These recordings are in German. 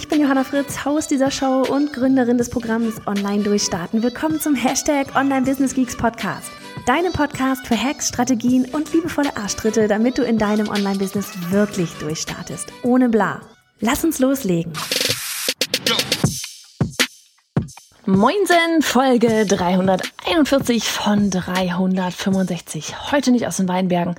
Ich bin Johanna Fritz, Haus dieser Show und Gründerin des Programms Online Durchstarten. Willkommen zum Hashtag Online Business Geeks Podcast. Deinem Podcast für Hacks, Strategien und liebevolle Arschtritte, damit du in deinem Online-Business wirklich durchstartest. Ohne bla. Lass uns loslegen. Moinsen, Folge 341 von 365. Heute nicht aus den Weinbergen,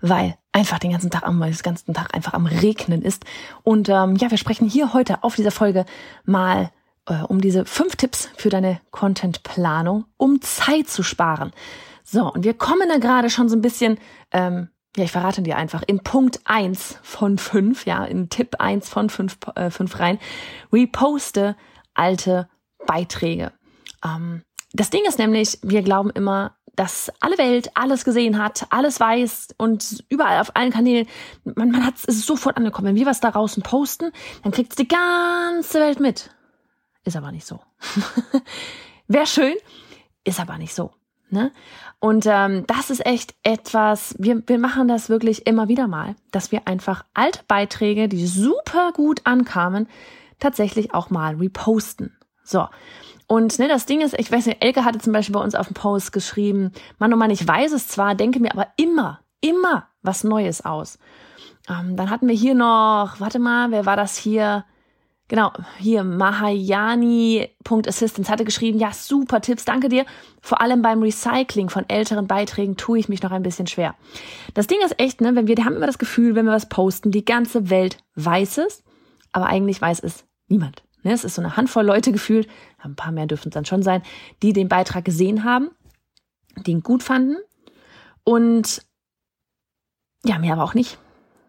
weil einfach den ganzen Tag am, den ganzen Tag einfach am Regnen ist. Und ähm, ja, wir sprechen hier heute auf dieser Folge mal äh, um diese fünf Tipps für deine Contentplanung, um Zeit zu sparen. So, und wir kommen da gerade schon so ein bisschen, ähm, ja, ich verrate dir einfach, in Punkt eins von fünf, ja, in Tipp eins von fünf, äh, fünf rein, reposte alte Beiträge. Ähm, das Ding ist nämlich, wir glauben immer, dass alle Welt alles gesehen hat, alles weiß und überall auf allen Kanälen, man, man hat es sofort angekommen. Wenn wir was da draußen posten, dann kriegt es die ganze Welt mit. Ist aber nicht so. Wäre schön, ist aber nicht so. Ne? Und ähm, das ist echt etwas, wir, wir machen das wirklich immer wieder mal, dass wir einfach alte Beiträge, die super gut ankamen, tatsächlich auch mal reposten. So. Und ne, das Ding ist, ich weiß nicht, Elke hatte zum Beispiel bei uns auf dem Post geschrieben, Mann, oh Mann, ich weiß es zwar, denke mir aber immer, immer was Neues aus. Ähm, dann hatten wir hier noch, warte mal, wer war das hier? Genau, hier Mahayani.assistance hatte geschrieben, ja, super Tipps, danke dir. Vor allem beim Recycling von älteren Beiträgen tue ich mich noch ein bisschen schwer. Das Ding ist echt, ne, wenn wir, wir haben immer das Gefühl, wenn wir was posten, die ganze Welt weiß es, aber eigentlich weiß es niemand. Ne, es ist so eine Handvoll Leute gefühlt, ein paar mehr dürfen es dann schon sein, die den Beitrag gesehen haben, den gut fanden und ja, mehr aber auch nicht.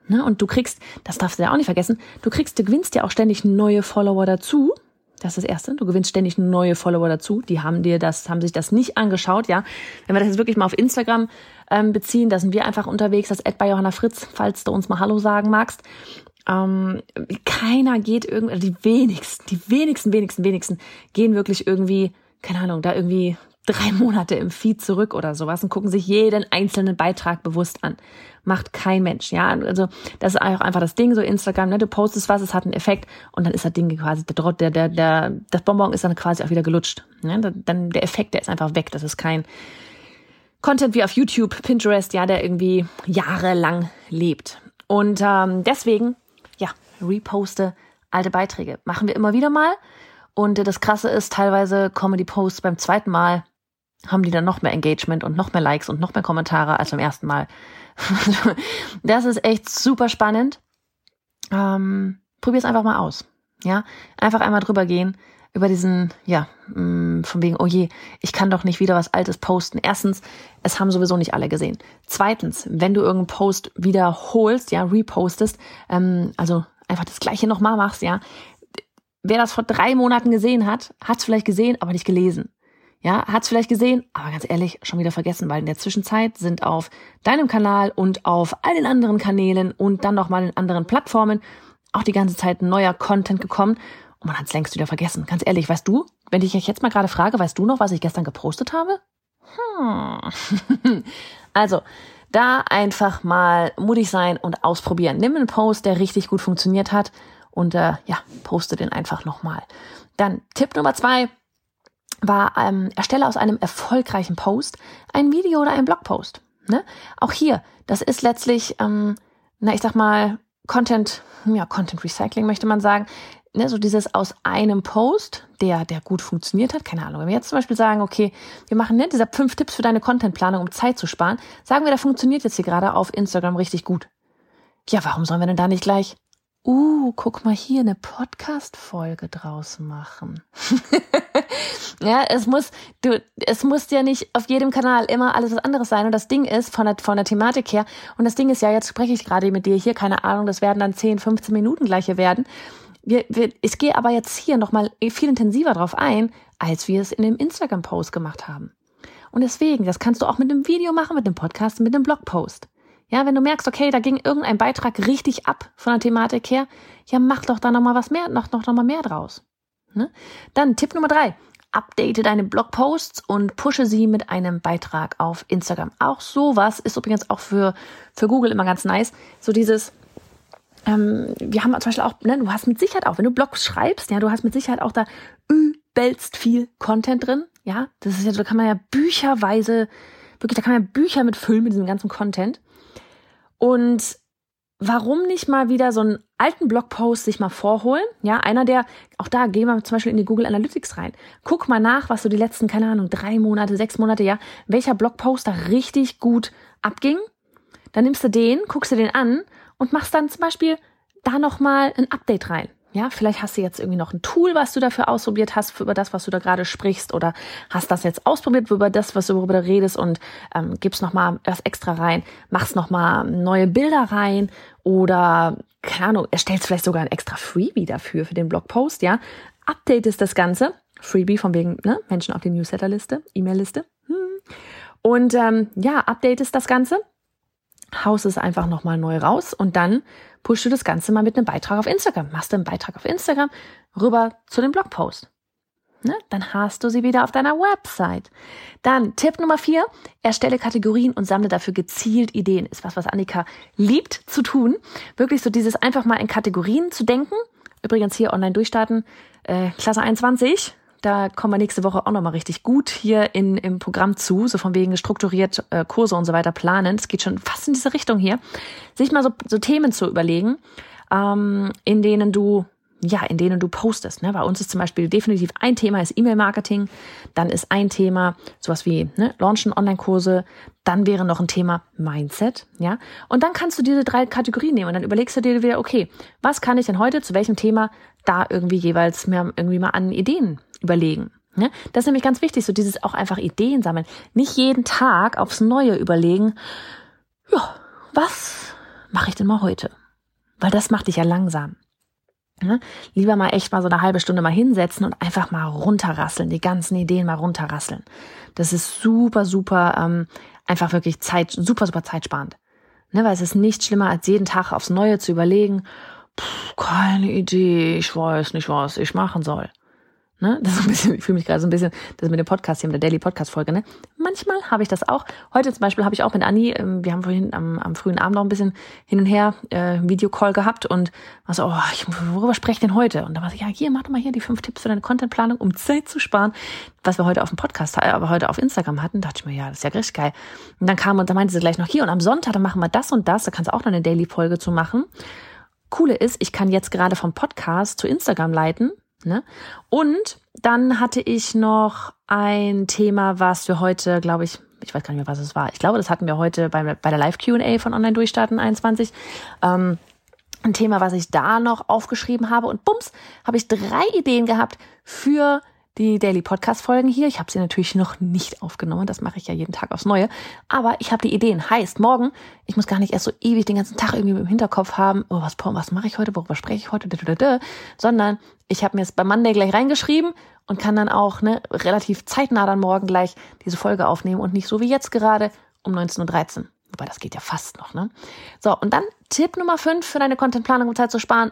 Ne? Und du kriegst, das darfst du ja auch nicht vergessen, du kriegst, du gewinnst ja auch ständig neue Follower dazu. Das ist das Erste. Du gewinnst ständig neue Follower dazu. Die haben dir das, haben sich das nicht angeschaut, ja. Wenn wir das jetzt wirklich mal auf Instagram ähm, beziehen, da sind wir einfach unterwegs, das Ad bei Johanna Fritz, falls du uns mal Hallo sagen magst. Ähm, keiner geht irgendwie, also die wenigsten, die wenigsten, wenigsten, wenigsten gehen wirklich irgendwie, keine Ahnung, da irgendwie drei Monate im Feed zurück oder sowas und gucken sich jeden einzelnen Beitrag bewusst an. Macht kein Mensch, ja. Also das ist auch einfach das Ding, so Instagram, ne? Du postest was, es hat einen Effekt und dann ist das Ding quasi, der, der, der, der das Bonbon ist dann quasi auch wieder gelutscht. Ne? Dann der Effekt, der ist einfach weg. Das ist kein Content wie auf YouTube, Pinterest, ja, der irgendwie jahrelang lebt. Und ähm, deswegen reposte alte Beiträge. Machen wir immer wieder mal. Und das Krasse ist, teilweise kommen die Posts beim zweiten Mal, haben die dann noch mehr Engagement und noch mehr Likes und noch mehr Kommentare als beim ersten Mal. das ist echt super spannend. Ähm, Probier es einfach mal aus. Ja, einfach einmal drüber gehen über diesen, ja, mm, von wegen, oh je, ich kann doch nicht wieder was Altes posten. Erstens, es haben sowieso nicht alle gesehen. Zweitens, wenn du irgendeinen Post wiederholst, ja, repostest, ähm, also einfach das Gleiche nochmal machst, ja, wer das vor drei Monaten gesehen hat, hat es vielleicht gesehen, aber nicht gelesen. Ja, hat es vielleicht gesehen, aber ganz ehrlich, schon wieder vergessen, weil in der Zwischenzeit sind auf deinem Kanal und auf all den anderen Kanälen und dann nochmal in anderen Plattformen auch die ganze Zeit neuer Content gekommen und man hat es längst wieder vergessen. Ganz ehrlich, weißt du, wenn ich euch jetzt mal gerade frage, weißt du noch, was ich gestern gepostet habe? Hm. also, da einfach mal mutig sein und ausprobieren. Nimm einen Post, der richtig gut funktioniert hat und äh, ja, poste den einfach nochmal. Dann Tipp Nummer zwei war, ähm, erstelle aus einem erfolgreichen Post ein Video oder ein Blogpost. Ne? Auch hier, das ist letztlich, ähm, na ich sag mal, Content, ja, Content Recycling möchte man sagen ne, so dieses aus einem Post, der, der gut funktioniert hat, keine Ahnung, wenn wir jetzt zum Beispiel sagen, okay, wir machen ne, dieser fünf Tipps für deine Contentplanung, um Zeit zu sparen, sagen wir, der funktioniert jetzt hier gerade auf Instagram richtig gut. Ja, warum sollen wir denn da nicht gleich, uh, guck mal hier, eine Podcast-Folge draus machen? ja, es muss, du, es muss ja nicht auf jedem Kanal immer alles was anderes sein. Und das Ding ist, von der, von der Thematik her, und das Ding ist ja, jetzt spreche ich gerade mit dir hier, keine Ahnung, das werden dann 10, 15 Minuten gleiche werden wir, wir, ich gehe aber jetzt hier nochmal viel intensiver drauf ein, als wir es in dem Instagram-Post gemacht haben. Und deswegen, das kannst du auch mit einem Video machen, mit einem Podcast, mit einem Blogpost. Ja, wenn du merkst, okay, da ging irgendein Beitrag richtig ab von der Thematik her, ja, mach doch da nochmal was mehr, noch, noch, noch mal mehr draus. Ne? Dann Tipp Nummer drei. Update deine Blogposts und pushe sie mit einem Beitrag auf Instagram. Auch sowas ist übrigens auch für, für Google immer ganz nice. So dieses, ähm, wir haben zum Beispiel auch, ne, du hast mit Sicherheit auch, wenn du Blogs schreibst, ja, du hast mit Sicherheit auch da übelst viel Content drin. Ja, das ist ja, da kann man ja bücherweise, wirklich, da kann man ja Bücher mit füllen mit diesem ganzen Content. Und warum nicht mal wieder so einen alten Blogpost sich mal vorholen? Ja, einer der, auch da gehen wir zum Beispiel in die Google Analytics rein. Guck mal nach, was so die letzten, keine Ahnung, drei Monate, sechs Monate, ja, welcher Blogpost da richtig gut abging. Dann nimmst du den, guckst du den an und machst dann zum Beispiel da nochmal ein Update rein. Ja, vielleicht hast du jetzt irgendwie noch ein Tool, was du dafür ausprobiert hast, für über das, was du da gerade sprichst, oder hast das jetzt ausprobiert über das, was du darüber redest und ähm, gibst nochmal was extra rein, machst nochmal neue Bilder rein oder, keine Ahnung, erstellst vielleicht sogar ein extra Freebie dafür, für den Blogpost, ja. Updatest das Ganze. Freebie von wegen, ne, Menschen auf die Newsletterliste, E-Mail-Liste. Hm. Und ähm, ja, updatest das Ganze haust es einfach nochmal neu raus und dann pushst du das Ganze mal mit einem Beitrag auf Instagram. Machst du einen Beitrag auf Instagram rüber zu dem Blogpost. Ne? Dann hast du sie wieder auf deiner Website. Dann Tipp Nummer vier, erstelle Kategorien und sammle dafür gezielt Ideen. Ist was, was Annika liebt zu tun. Wirklich so dieses einfach mal in Kategorien zu denken. Übrigens hier online durchstarten, äh, Klasse 21, da kommen wir nächste Woche auch nochmal richtig gut hier in, im Programm zu, so von wegen strukturiert äh, Kurse und so weiter planen. Es geht schon fast in diese Richtung hier. Sich mal so, so Themen zu überlegen, ähm, in denen du ja, in denen du postest. Ne? Bei uns ist zum Beispiel definitiv ein Thema ist E-Mail-Marketing, dann ist ein Thema sowas wie ne, Launchen Online-Kurse, dann wäre noch ein Thema Mindset, ja. Und dann kannst du diese drei Kategorien nehmen und dann überlegst du dir wieder, okay, was kann ich denn heute zu welchem Thema da irgendwie jeweils mehr irgendwie mal an Ideen überlegen. Ne? Das ist nämlich ganz wichtig, so dieses auch einfach Ideen sammeln. Nicht jeden Tag aufs Neue überlegen, ja, was mache ich denn mal heute? Weil das macht dich ja langsam. Ne? Lieber mal echt mal so eine halbe Stunde mal hinsetzen und einfach mal runterrasseln, die ganzen Ideen mal runterrasseln. Das ist super, super, ähm, einfach wirklich Zeit, super, super zeitsparend. Ne? Weil es ist nicht schlimmer, als jeden Tag aufs Neue zu überlegen, pff, keine Idee, ich weiß nicht, was ich machen soll. Ne? Das ist ein bisschen, ich fühle mich gerade so ein bisschen, das mit dem Podcast hier, mit der Daily Podcast Folge, ne? Manchmal habe ich das auch. Heute zum Beispiel habe ich auch mit Anni, ähm, wir haben vorhin am, am frühen Abend noch ein bisschen hin und her äh, Videocall gehabt und war so, oh, ich, worüber spreche ich denn heute? Und da war so, ja, hier, mach doch mal hier die fünf Tipps für deine Contentplanung, um Zeit zu sparen, was wir heute auf dem Podcast, äh, aber heute auf Instagram hatten, dachte ich mir, ja, das ist ja richtig geil. Und dann kam und da meinte sie gleich noch hier und am Sonntag, dann machen wir das und das, da kannst du auch noch eine Daily Folge zu machen. Coole ist, ich kann jetzt gerade vom Podcast zu Instagram leiten Ne? Und dann hatte ich noch ein Thema, was wir heute, glaube ich, ich weiß gar nicht mehr, was es war. Ich glaube, das hatten wir heute bei, bei der Live-QA von Online Durchstarten 21. Ähm, ein Thema, was ich da noch aufgeschrieben habe. Und bums, habe ich drei Ideen gehabt für die Daily Podcast Folgen hier. Ich habe sie natürlich noch nicht aufgenommen, das mache ich ja jeden Tag aufs Neue, aber ich habe die Ideen. Heißt, morgen, ich muss gar nicht erst so ewig den ganzen Tag irgendwie im Hinterkopf haben, oh, was, was mache ich heute, worüber spreche ich heute, sondern ich habe mir es bei Monday gleich reingeschrieben und kann dann auch ne, relativ zeitnah dann morgen gleich diese Folge aufnehmen und nicht so wie jetzt gerade um 19.13 Uhr. Wobei, das geht ja fast noch, ne? So, und dann Tipp Nummer 5 für deine Contentplanung, um Zeit zu sparen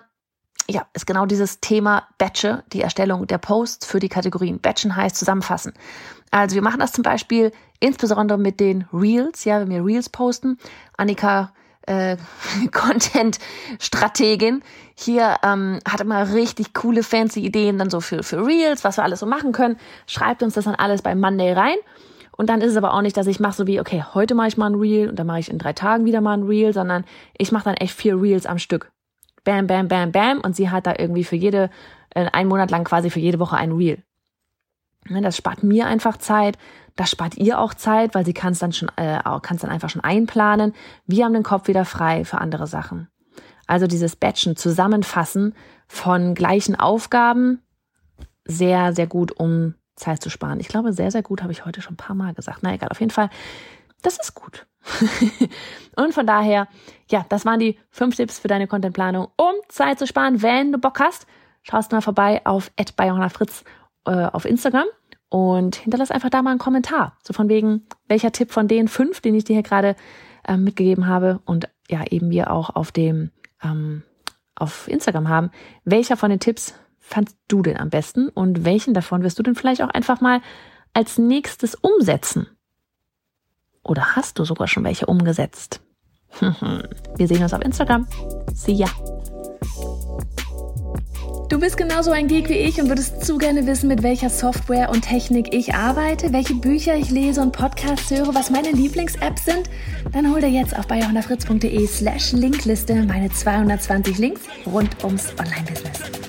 ja, ist genau dieses Thema Batche, die Erstellung der Posts für die Kategorien. Batchen heißt zusammenfassen. Also wir machen das zum Beispiel insbesondere mit den Reels, ja, wenn wir Reels posten. Annika, äh, Content-Strategin, hier ähm, hat immer richtig coole, fancy Ideen dann so für, für Reels, was wir alles so machen können. Schreibt uns das dann alles bei Monday rein. Und dann ist es aber auch nicht, dass ich mache so wie, okay, heute mache ich mal ein Reel und dann mache ich in drei Tagen wieder mal ein Reel, sondern ich mache dann echt vier Reels am Stück bam, bam, bam, bam. Und sie hat da irgendwie für jede, äh, einen Monat lang quasi für jede Woche ein Reel. Ne, das spart mir einfach Zeit. Das spart ihr auch Zeit, weil sie kann es dann schon, äh, kann es dann einfach schon einplanen. Wir haben den Kopf wieder frei für andere Sachen. Also dieses Batchen, Zusammenfassen von gleichen Aufgaben, sehr, sehr gut, um Zeit zu sparen. Ich glaube, sehr, sehr gut habe ich heute schon ein paar Mal gesagt. Na egal, auf jeden Fall, das ist gut. und von daher, ja, das waren die fünf Tipps für deine Contentplanung, um Zeit zu sparen. Wenn du Bock hast, schaust mal vorbei auf @bayonafritz äh, auf Instagram und hinterlass einfach da mal einen Kommentar. So von wegen, welcher Tipp von den fünf, den ich dir hier gerade äh, mitgegeben habe und ja eben wir auch auf dem ähm, auf Instagram haben, welcher von den Tipps fandst du denn am besten und welchen davon wirst du denn vielleicht auch einfach mal als nächstes umsetzen? Oder hast du sogar schon welche umgesetzt? Wir sehen uns auf Instagram. See ya! Du bist genauso ein Geek wie ich und würdest zu gerne wissen, mit welcher Software und Technik ich arbeite, welche Bücher ich lese und Podcasts höre, was meine Lieblings-Apps sind? Dann hol dir jetzt auf bayerhonderfritz.de slash Linkliste meine 220 Links rund ums Online-Business.